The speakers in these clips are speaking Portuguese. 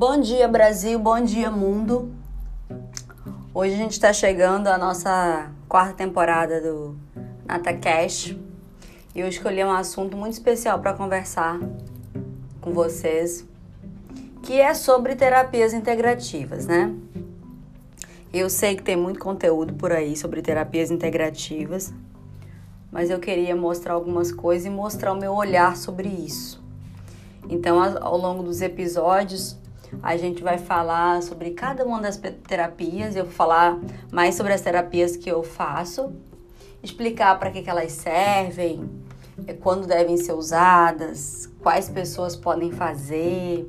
Bom dia, Brasil. Bom dia, mundo. Hoje a gente está chegando à nossa quarta temporada do NataCast e eu escolhi um assunto muito especial para conversar com vocês, que é sobre terapias integrativas, né? Eu sei que tem muito conteúdo por aí sobre terapias integrativas, mas eu queria mostrar algumas coisas e mostrar o meu olhar sobre isso. Então, ao longo dos episódios, a gente vai falar sobre cada uma das terapias. Eu vou falar mais sobre as terapias que eu faço, explicar para que, que elas servem, é, quando devem ser usadas, quais pessoas podem fazer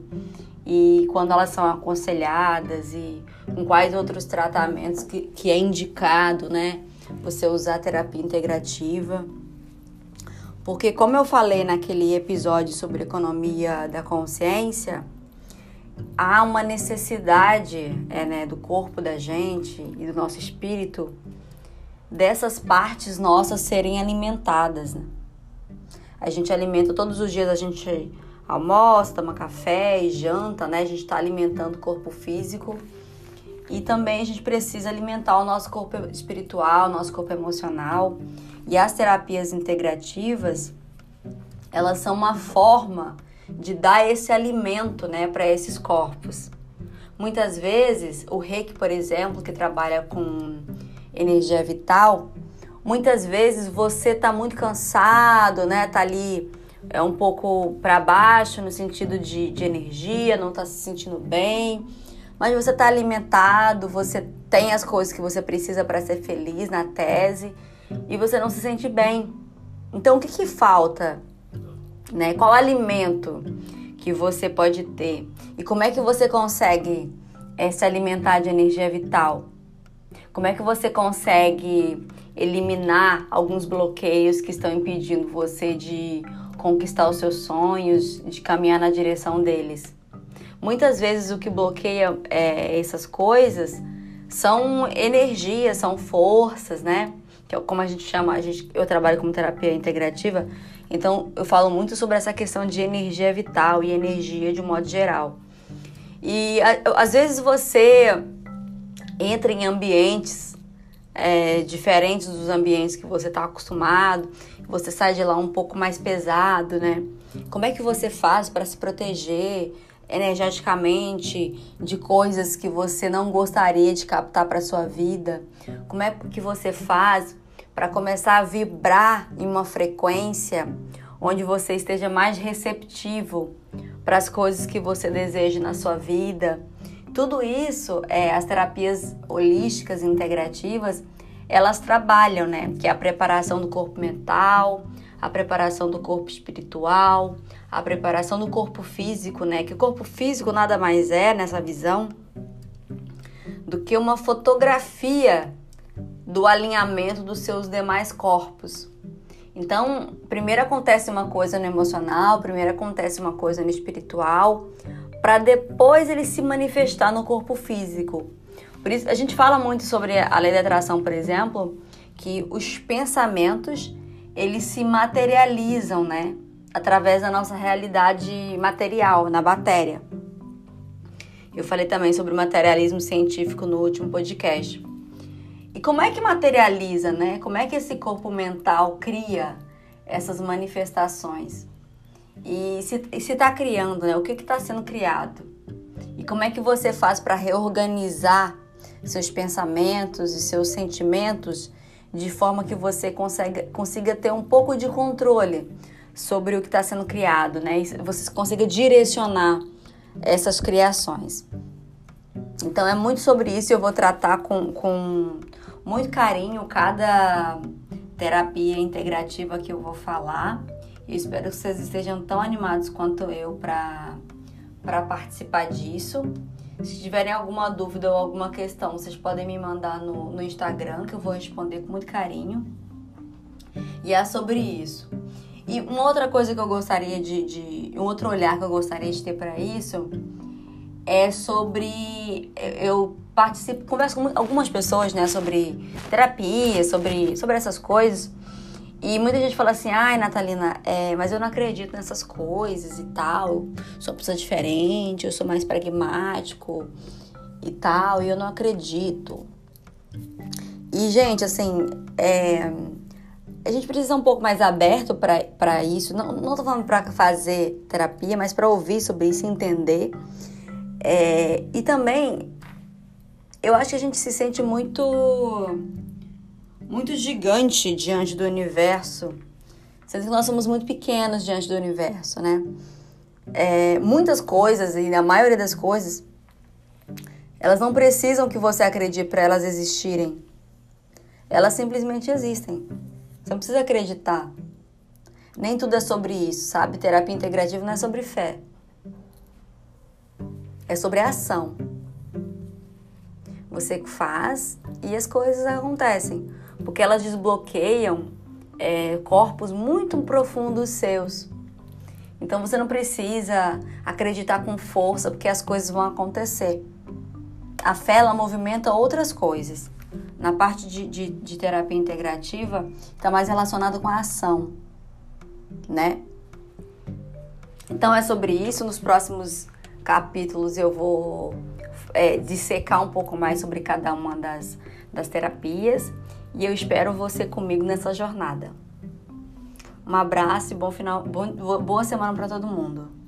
e quando elas são aconselhadas e com quais outros tratamentos que, que é indicado, né? Você usar terapia integrativa. Porque, como eu falei naquele episódio sobre economia da consciência, há uma necessidade é, né, do corpo da gente e do nosso espírito dessas partes nossas serem alimentadas. Né? A gente alimenta todos os dias, a gente almoça, toma café e janta, né? A gente está alimentando o corpo físico e também a gente precisa alimentar o nosso corpo espiritual, o nosso corpo emocional. E as terapias integrativas, elas são uma forma de dar esse alimento né, para esses corpos. Muitas vezes, o reiki, por exemplo, que trabalha com energia vital, muitas vezes você está muito cansado, né? Tá ali é um pouco para baixo no sentido de, de energia, não está se sentindo bem, mas você está alimentado, você tem as coisas que você precisa para ser feliz na tese e você não se sente bem. Então, o que, que falta? Né? Qual alimento que você pode ter e como é que você consegue é, se alimentar de energia vital? Como é que você consegue eliminar alguns bloqueios que estão impedindo você de conquistar os seus sonhos, de caminhar na direção deles? Muitas vezes o que bloqueia é, essas coisas são energias, são forças, né? Que é como a gente chama, a gente, eu trabalho como terapia integrativa, então, eu falo muito sobre essa questão de energia vital e energia de um modo geral. E às vezes você entra em ambientes é, diferentes dos ambientes que você está acostumado, você sai de lá um pouco mais pesado, né? Como é que você faz para se proteger energeticamente de coisas que você não gostaria de captar para sua vida? Como é que você faz para começar a vibrar em uma frequência onde você esteja mais receptivo para as coisas que você deseja na sua vida. Tudo isso, é, as terapias holísticas integrativas, elas trabalham, né? Que é a preparação do corpo mental, a preparação do corpo espiritual, a preparação do corpo físico, né? Que o corpo físico nada mais é nessa visão do que uma fotografia do alinhamento dos seus demais corpos. Então, primeiro acontece uma coisa no emocional, primeiro acontece uma coisa no espiritual, para depois ele se manifestar no corpo físico. Por isso, a gente fala muito sobre a lei da atração, por exemplo, que os pensamentos eles se materializam, né, através da nossa realidade material, na matéria. Eu falei também sobre o materialismo científico no último podcast. E como é que materializa, né? Como é que esse corpo mental cria essas manifestações? E se está criando, né? O que está sendo criado? E como é que você faz para reorganizar seus pensamentos e seus sentimentos de forma que você consiga, consiga ter um pouco de controle sobre o que está sendo criado, né? E você consiga direcionar essas criações. Então é muito sobre isso. Eu vou tratar com, com muito carinho cada terapia integrativa que eu vou falar. Eu espero que vocês estejam tão animados quanto eu para participar disso. Se tiverem alguma dúvida ou alguma questão, vocês podem me mandar no, no Instagram, que eu vou responder com muito carinho. E é sobre isso. E uma outra coisa que eu gostaria de, de um outro olhar que eu gostaria de ter para isso é sobre eu participo, converso com algumas pessoas, né, sobre terapia, sobre, sobre essas coisas. E muita gente fala assim, ai, Natalina, é, mas eu não acredito nessas coisas e tal. Sou uma pessoa diferente, eu sou mais pragmático e tal, e eu não acredito. E, gente, assim, é, a gente precisa ser um pouco mais aberto para isso. Não, não tô falando para fazer terapia, mas para ouvir sobre isso entender. É, e também, eu acho que a gente se sente muito muito gigante diante do universo, sendo que nós somos muito pequenos diante do universo, né? É, muitas coisas, e a maioria das coisas, elas não precisam que você acredite para elas existirem. Elas simplesmente existem. Você não precisa acreditar. Nem tudo é sobre isso, sabe? Terapia integrativa não é sobre fé. É sobre ação. Você faz e as coisas acontecem porque elas desbloqueiam é, corpos muito profundos seus. Então você não precisa acreditar com força, porque as coisas vão acontecer. A fé ela movimenta outras coisas. Na parte de, de, de terapia integrativa, está mais relacionado com a ação, né? Então é sobre isso. Nos próximos capítulos eu vou é, dissecar um pouco mais sobre cada uma das, das terapias e eu espero você comigo nessa jornada. Um abraço e bom final, bom, boa semana para todo mundo.